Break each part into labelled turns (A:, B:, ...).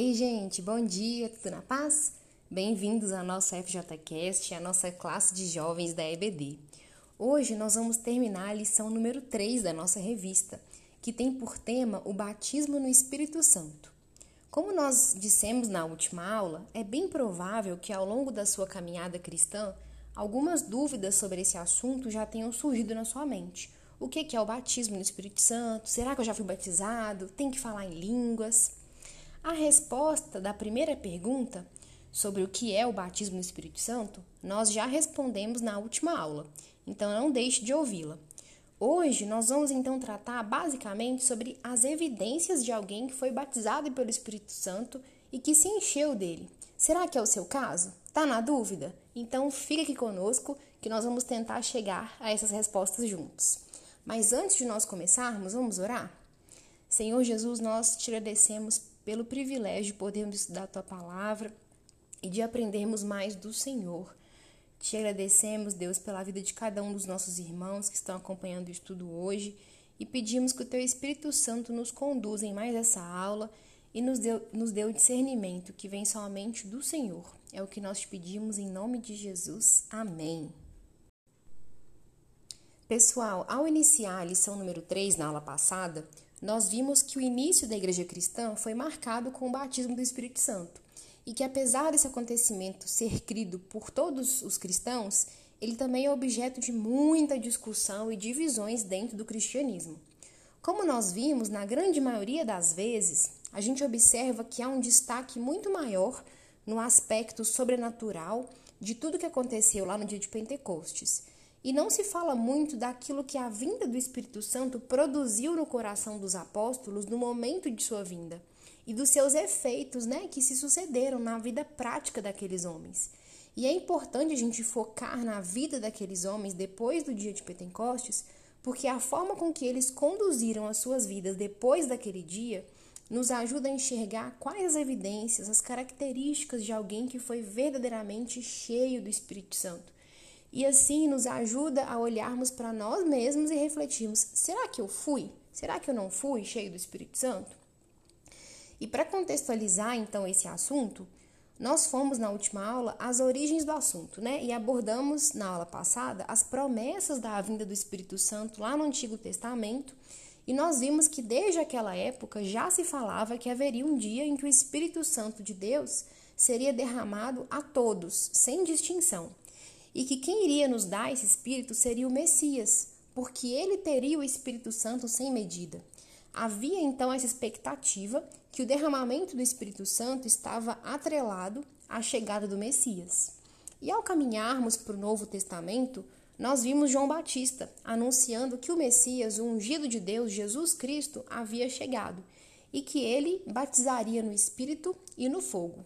A: Ei, gente, bom dia, tudo na paz? Bem-vindos à nossa FJCast, a nossa classe de jovens da EBD. Hoje nós vamos terminar a lição número 3 da nossa revista, que tem por tema o batismo no Espírito Santo. Como nós dissemos na última aula, é bem provável que ao longo da sua caminhada cristã, algumas dúvidas sobre esse assunto já tenham surgido na sua mente. O que é o batismo no Espírito Santo? Será que eu já fui batizado? Tem que falar em línguas? A resposta da primeira pergunta sobre o que é o batismo no Espírito Santo, nós já respondemos na última aula, então não deixe de ouvi-la. Hoje nós vamos então tratar basicamente sobre as evidências de alguém que foi batizado pelo Espírito Santo e que se encheu dele. Será que é o seu caso? Tá na dúvida? Então fique aqui conosco que nós vamos tentar chegar a essas respostas juntos. Mas antes de nós começarmos, vamos orar? Senhor Jesus, nós te agradecemos pelo privilégio de podermos estudar a tua palavra e de aprendermos mais do Senhor. Te agradecemos, Deus, pela vida de cada um dos nossos irmãos que estão acompanhando o estudo hoje e pedimos que o teu Espírito Santo nos conduza em mais essa aula e nos dê, nos dê o discernimento que vem somente do Senhor. É o que nós te pedimos em nome de Jesus. Amém. Pessoal, ao iniciar a lição número 3 na aula passada, nós vimos que o início da igreja cristã foi marcado com o batismo do Espírito Santo e que, apesar desse acontecimento ser crido por todos os cristãos, ele também é objeto de muita discussão e divisões dentro do cristianismo. Como nós vimos, na grande maioria das vezes, a gente observa que há um destaque muito maior no aspecto sobrenatural de tudo que aconteceu lá no dia de Pentecostes. E não se fala muito daquilo que a vinda do Espírito Santo produziu no coração dos apóstolos no momento de sua vinda e dos seus efeitos, né, que se sucederam na vida prática daqueles homens. E é importante a gente focar na vida daqueles homens depois do dia de Pentecostes, porque a forma com que eles conduziram as suas vidas depois daquele dia nos ajuda a enxergar quais as evidências, as características de alguém que foi verdadeiramente cheio do Espírito Santo e assim nos ajuda a olharmos para nós mesmos e refletirmos: será que eu fui? Será que eu não fui cheio do Espírito Santo? E para contextualizar então esse assunto, nós fomos na última aula às origens do assunto, né? E abordamos na aula passada as promessas da vinda do Espírito Santo lá no Antigo Testamento. E nós vimos que desde aquela época já se falava que haveria um dia em que o Espírito Santo de Deus seria derramado a todos, sem distinção e que quem iria nos dar esse Espírito seria o Messias, porque ele teria o Espírito Santo sem medida. Havia então essa expectativa que o derramamento do Espírito Santo estava atrelado à chegada do Messias. E ao caminharmos para o Novo Testamento, nós vimos João Batista anunciando que o Messias, o ungido de Deus, Jesus Cristo, havia chegado e que ele batizaria no Espírito e no fogo.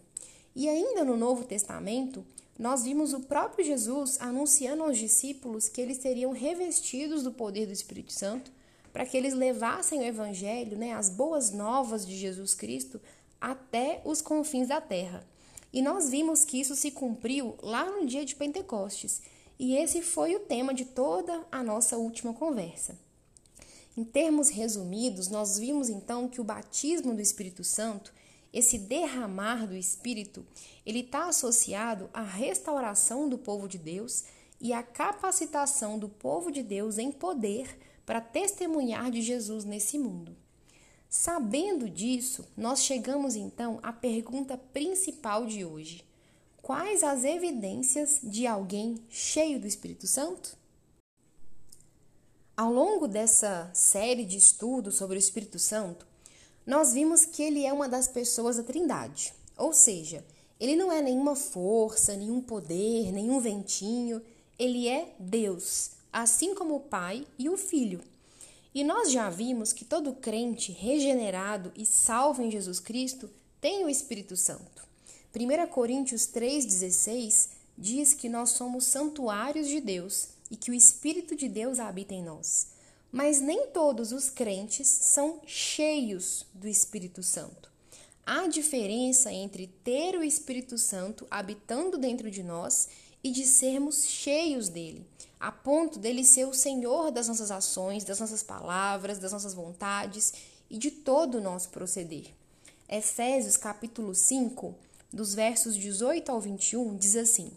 A: E ainda no Novo Testamento, nós vimos o próprio Jesus anunciando aos discípulos que eles seriam revestidos do poder do Espírito Santo para que eles levassem o Evangelho, né, as boas novas de Jesus Cristo, até os confins da terra. E nós vimos que isso se cumpriu lá no dia de Pentecostes. E esse foi o tema de toda a nossa última conversa. Em termos resumidos, nós vimos então que o batismo do Espírito Santo esse derramar do Espírito, ele está associado à restauração do povo de Deus e à capacitação do povo de Deus em poder para testemunhar de Jesus nesse mundo. Sabendo disso, nós chegamos então à pergunta principal de hoje: quais as evidências de alguém cheio do Espírito Santo? Ao longo dessa série de estudos sobre o Espírito Santo, nós vimos que ele é uma das pessoas da Trindade. Ou seja, ele não é nenhuma força, nenhum poder, nenhum ventinho, ele é Deus, assim como o Pai e o Filho. E nós já vimos que todo crente regenerado e salvo em Jesus Cristo tem o Espírito Santo. 1 Coríntios 3,16 diz que nós somos santuários de Deus e que o Espírito de Deus habita em nós. Mas nem todos os crentes são cheios do Espírito Santo. Há diferença entre ter o Espírito Santo habitando dentro de nós e de sermos cheios dele, a ponto dele ser o Senhor das nossas ações, das nossas palavras, das nossas vontades e de todo o nosso proceder. Efésios capítulo 5, dos versos 18 ao 21, diz assim: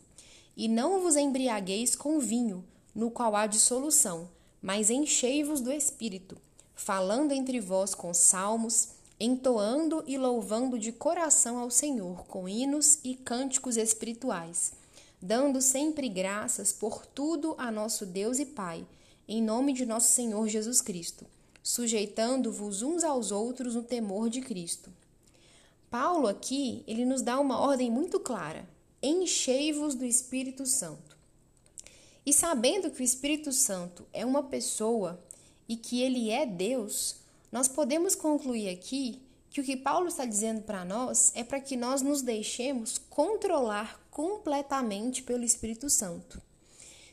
A: E não vos embriagueis com vinho, no qual há dissolução, mas enchei-vos do espírito, falando entre vós com salmos, entoando e louvando de coração ao Senhor com hinos e cânticos espirituais, dando sempre graças por tudo a nosso Deus e Pai, em nome de nosso Senhor Jesus Cristo, sujeitando-vos uns aos outros no temor de Cristo. Paulo aqui, ele nos dá uma ordem muito clara: enchei-vos do Espírito Santo. E sabendo que o Espírito Santo é uma pessoa e que ele é Deus, nós podemos concluir aqui que o que Paulo está dizendo para nós é para que nós nos deixemos controlar completamente pelo Espírito Santo.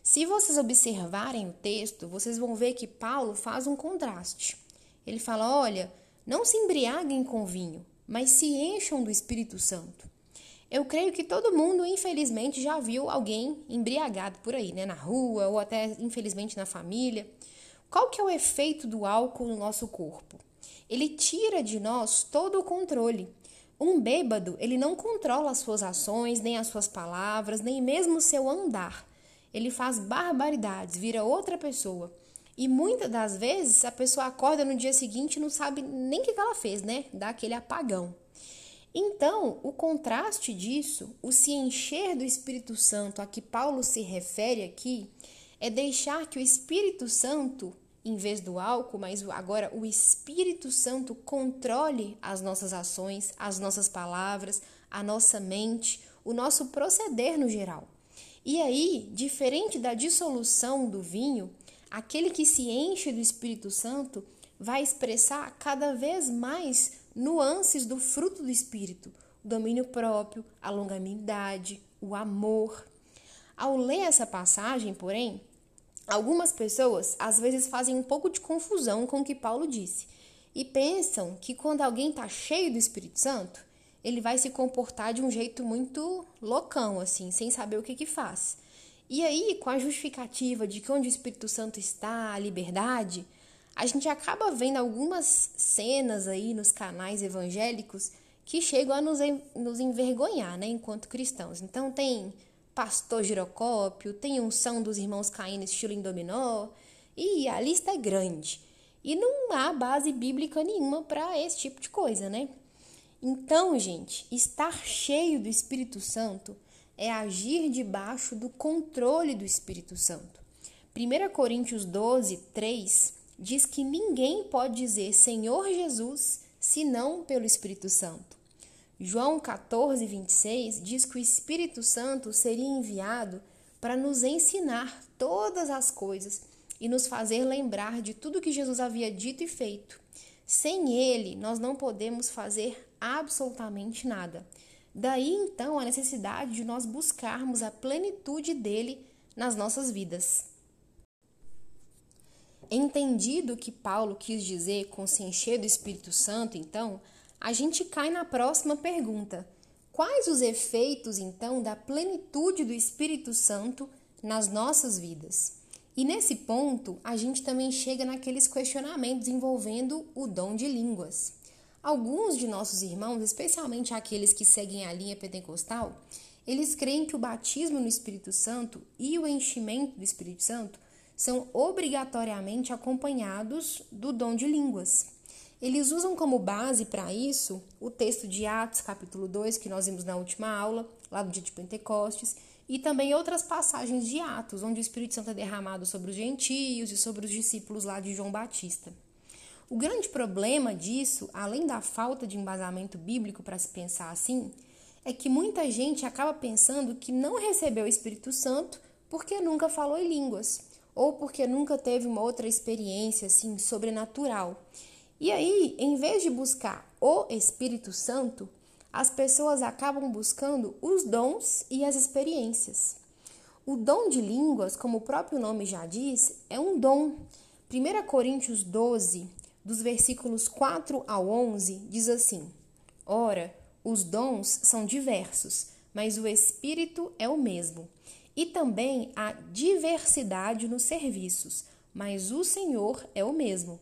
A: Se vocês observarem o texto, vocês vão ver que Paulo faz um contraste. Ele fala: olha, não se embriaguem com vinho, mas se encham do Espírito Santo. Eu creio que todo mundo, infelizmente, já viu alguém embriagado por aí, né? Na rua ou até, infelizmente, na família. Qual que é o efeito do álcool no nosso corpo? Ele tira de nós todo o controle. Um bêbado, ele não controla as suas ações, nem as suas palavras, nem mesmo o seu andar. Ele faz barbaridades, vira outra pessoa. E muitas das vezes a pessoa acorda no dia seguinte e não sabe nem o que ela fez, né? Dá aquele apagão. Então, o contraste disso, o se encher do Espírito Santo a que Paulo se refere aqui, é deixar que o Espírito Santo em vez do álcool, mas agora o Espírito Santo controle as nossas ações, as nossas palavras, a nossa mente, o nosso proceder no geral. E aí, diferente da dissolução do vinho, aquele que se enche do Espírito Santo vai expressar cada vez mais nuances do fruto do Espírito, o domínio próprio, a longanimidade, o amor. Ao ler essa passagem, porém, Algumas pessoas às vezes fazem um pouco de confusão com o que Paulo disse e pensam que quando alguém está cheio do Espírito Santo, ele vai se comportar de um jeito muito loucão, assim, sem saber o que, que faz. E aí, com a justificativa de que onde o Espírito Santo está, a liberdade, a gente acaba vendo algumas cenas aí nos canais evangélicos que chegam a nos, nos envergonhar, né, enquanto cristãos. Então, tem pastor girocópio, tem unção dos irmãos caindo estilo em dominó, e a lista é grande. E não há base bíblica nenhuma para esse tipo de coisa, né? Então, gente, estar cheio do Espírito Santo é agir debaixo do controle do Espírito Santo. 1 Coríntios 12, 3 diz que ninguém pode dizer Senhor Jesus senão pelo Espírito Santo. João 14, 26 diz que o Espírito Santo seria enviado para nos ensinar todas as coisas e nos fazer lembrar de tudo que Jesus havia dito e feito. Sem ele, nós não podemos fazer absolutamente nada. Daí então a necessidade de nós buscarmos a plenitude dele nas nossas vidas. Entendido o que Paulo quis dizer com se encher do Espírito Santo, então, a gente cai na próxima pergunta: quais os efeitos então da plenitude do Espírito Santo nas nossas vidas? E nesse ponto, a gente também chega naqueles questionamentos envolvendo o dom de línguas. Alguns de nossos irmãos, especialmente aqueles que seguem a linha pentecostal, eles creem que o batismo no Espírito Santo e o enchimento do Espírito Santo são obrigatoriamente acompanhados do dom de línguas. Eles usam como base para isso o texto de Atos, capítulo 2, que nós vimos na última aula, lá no dia de Pentecostes, e também outras passagens de Atos, onde o Espírito Santo é derramado sobre os gentios e sobre os discípulos lá de João Batista. O grande problema disso, além da falta de embasamento bíblico para se pensar assim, é que muita gente acaba pensando que não recebeu o Espírito Santo porque nunca falou em línguas ou porque nunca teve uma outra experiência assim sobrenatural. E aí, em vez de buscar o Espírito Santo, as pessoas acabam buscando os dons e as experiências. O dom de línguas, como o próprio nome já diz, é um dom. 1 Coríntios 12, dos versículos 4 ao 11, diz assim: Ora, os dons são diversos, mas o Espírito é o mesmo. E também há diversidade nos serviços, mas o Senhor é o mesmo.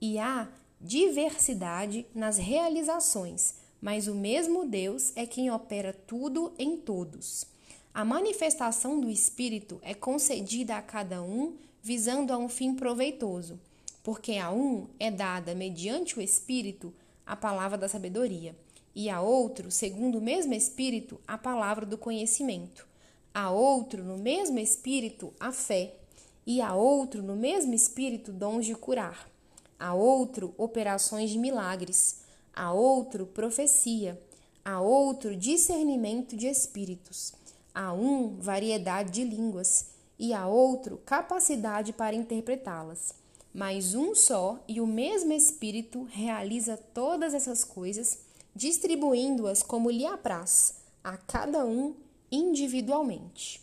A: E há diversidade nas realizações, mas o mesmo Deus é quem opera tudo em todos. A manifestação do Espírito é concedida a cada um visando a um fim proveitoso, porque a um é dada, mediante o Espírito, a palavra da sabedoria, e a outro, segundo o mesmo Espírito, a palavra do conhecimento, a outro, no mesmo Espírito, a fé, e a outro, no mesmo Espírito, dons de curar, a outro, operações de milagres, a outro, profecia, a outro, discernimento de espíritos a um variedade de línguas e a outro capacidade para interpretá-las. Mas um só e o mesmo Espírito realiza todas essas coisas, distribuindo-as como lhe apraz, a cada um individualmente.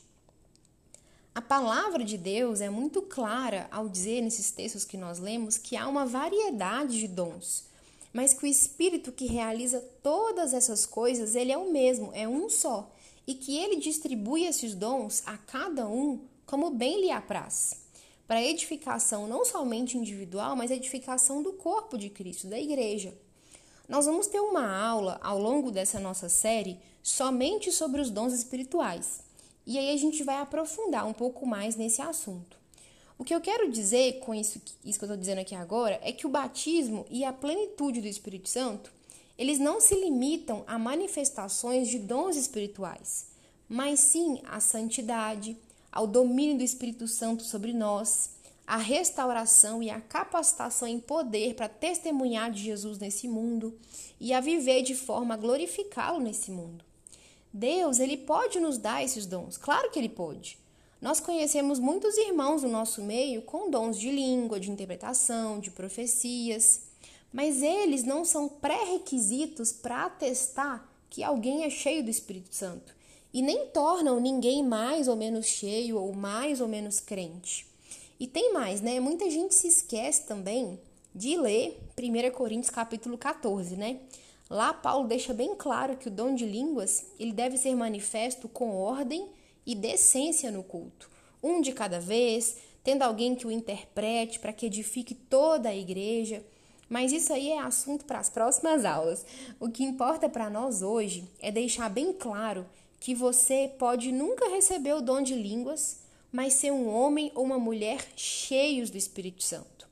A: A palavra de Deus é muito clara ao dizer nesses textos que nós lemos que há uma variedade de dons, mas que o Espírito que realiza todas essas coisas, ele é o mesmo, é um só e que ele distribui esses dons a cada um como bem lhe apraz, para edificação não somente individual, mas edificação do corpo de Cristo, da igreja. Nós vamos ter uma aula ao longo dessa nossa série somente sobre os dons espirituais. E aí a gente vai aprofundar um pouco mais nesse assunto. O que eu quero dizer com isso, isso que eu estou dizendo aqui agora é que o batismo e a plenitude do Espírito Santo eles não se limitam a manifestações de dons espirituais, mas sim à santidade, ao domínio do Espírito Santo sobre nós, à restauração e à capacitação em poder para testemunhar de Jesus nesse mundo e a viver de forma a glorificá-lo nesse mundo. Deus, ele pode nos dar esses dons, claro que ele pode. Nós conhecemos muitos irmãos no nosso meio com dons de língua, de interpretação, de profecias mas eles não são pré-requisitos para atestar que alguém é cheio do Espírito Santo e nem tornam ninguém mais ou menos cheio ou mais ou menos crente. E tem mais, né? Muita gente se esquece também de ler 1 Coríntios capítulo 14, né? Lá Paulo deixa bem claro que o dom de línguas, ele deve ser manifesto com ordem e decência no culto, um de cada vez, tendo alguém que o interprete para que edifique toda a igreja. Mas isso aí é assunto para as próximas aulas. O que importa para nós hoje é deixar bem claro que você pode nunca receber o dom de línguas, mas ser um homem ou uma mulher cheios do Espírito Santo.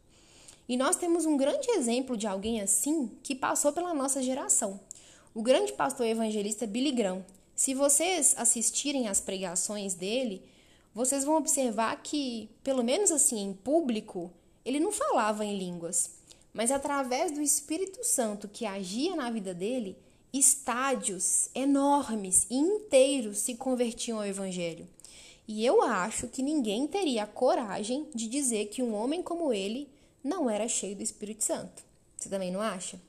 A: E nós temos um grande exemplo de alguém assim que passou pela nossa geração. O grande pastor evangelista Billy Graham. Se vocês assistirem às pregações dele, vocês vão observar que, pelo menos assim em público, ele não falava em línguas mas através do Espírito Santo que agia na vida dele, estádios enormes e inteiros se convertiam ao Evangelho. E eu acho que ninguém teria a coragem de dizer que um homem como ele não era cheio do Espírito Santo. Você também não acha?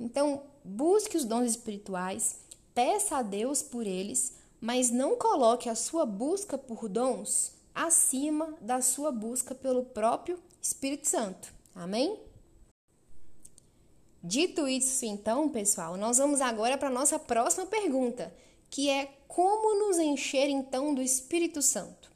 A: Então, busque os dons espirituais, peça a Deus por eles, mas não coloque a sua busca por dons acima da sua busca pelo próprio Espírito Santo. Amém? Dito isso, então, pessoal, nós vamos agora para a nossa próxima pergunta, que é como nos encher então do Espírito Santo?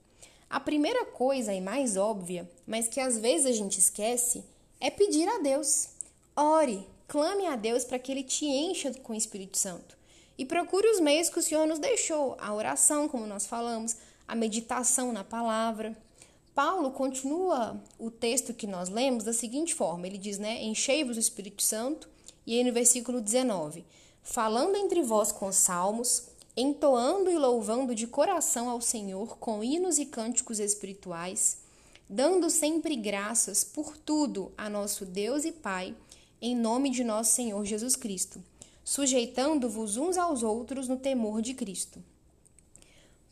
A: A primeira coisa e mais óbvia, mas que às vezes a gente esquece, é pedir a Deus. Ore, clame a Deus para que ele te encha com o Espírito Santo. E procure os meios que o Senhor nos deixou: a oração, como nós falamos, a meditação na palavra. Paulo continua o texto que nós lemos da seguinte forma: ele diz, né, enchei-vos do Espírito Santo, e aí no versículo 19, falando entre vós com salmos, entoando e louvando de coração ao Senhor com hinos e cânticos espirituais, dando sempre graças por tudo a nosso Deus e Pai, em nome de nosso Senhor Jesus Cristo, sujeitando-vos uns aos outros no temor de Cristo.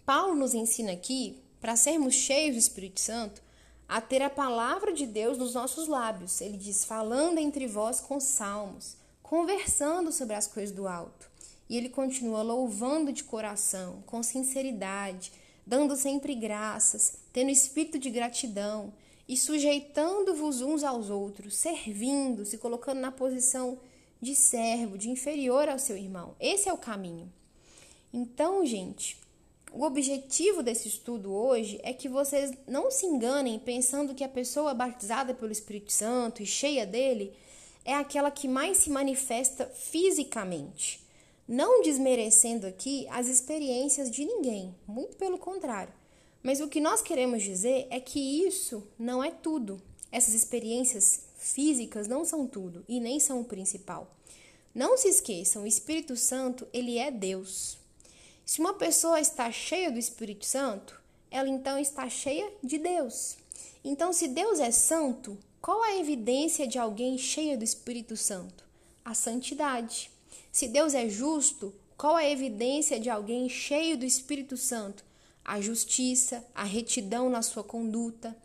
A: Paulo nos ensina aqui para sermos cheios do Espírito Santo, a ter a palavra de Deus nos nossos lábios. Ele diz: falando entre vós com salmos, conversando sobre as coisas do alto. E ele continua louvando de coração, com sinceridade, dando sempre graças, tendo espírito de gratidão e sujeitando-vos uns aos outros, servindo, se colocando na posição de servo, de inferior ao seu irmão. Esse é o caminho. Então, gente, o objetivo desse estudo hoje é que vocês não se enganem pensando que a pessoa batizada pelo Espírito Santo e cheia dele, é aquela que mais se manifesta fisicamente. Não desmerecendo aqui as experiências de ninguém, muito pelo contrário. Mas o que nós queremos dizer é que isso não é tudo. Essas experiências físicas não são tudo e nem são o principal. Não se esqueçam, o Espírito Santo, ele é Deus. Se uma pessoa está cheia do Espírito Santo, ela então está cheia de Deus. Então, se Deus é santo, qual a evidência de alguém cheia do Espírito Santo? A santidade. Se Deus é justo, qual a evidência de alguém cheio do Espírito Santo? A justiça, a retidão na sua conduta.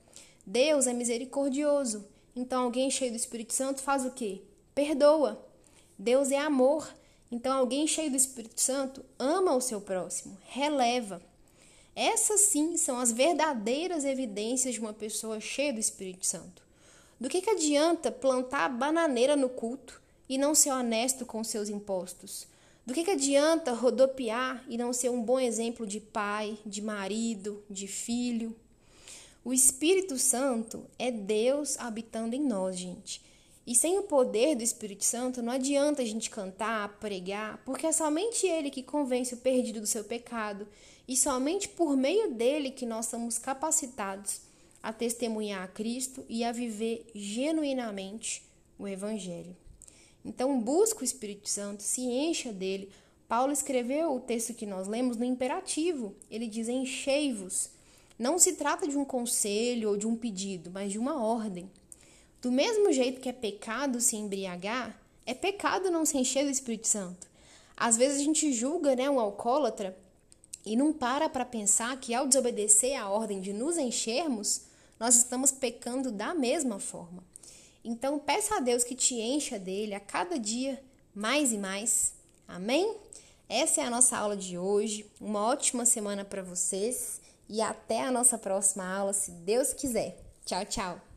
A: Deus é misericordioso. Então, alguém cheio do Espírito Santo faz o quê? Perdoa. Deus é amor. Então, alguém cheio do Espírito Santo ama o seu próximo, releva. Essas sim são as verdadeiras evidências de uma pessoa cheia do Espírito Santo. Do que, que adianta plantar bananeira no culto e não ser honesto com seus impostos? Do que, que adianta rodopiar e não ser um bom exemplo de pai, de marido, de filho? O Espírito Santo é Deus habitando em nós, gente. E sem o poder do Espírito Santo, não adianta a gente cantar, pregar, porque é somente Ele que convence o perdido do seu pecado e somente por meio dele que nós somos capacitados a testemunhar a Cristo e a viver genuinamente o Evangelho. Então, busca o Espírito Santo, se encha dele. Paulo escreveu o texto que nós lemos no imperativo. Ele diz: enchei-vos. Não se trata de um conselho ou de um pedido, mas de uma ordem. Do mesmo jeito que é pecado se embriagar, é pecado não se encher do Espírito Santo. Às vezes a gente julga né, um alcoólatra e não para para pensar que ao desobedecer a ordem de nos enchermos, nós estamos pecando da mesma forma. Então, peça a Deus que te encha dele a cada dia mais e mais. Amém? Essa é a nossa aula de hoje. Uma ótima semana para vocês e até a nossa próxima aula, se Deus quiser. Tchau, tchau.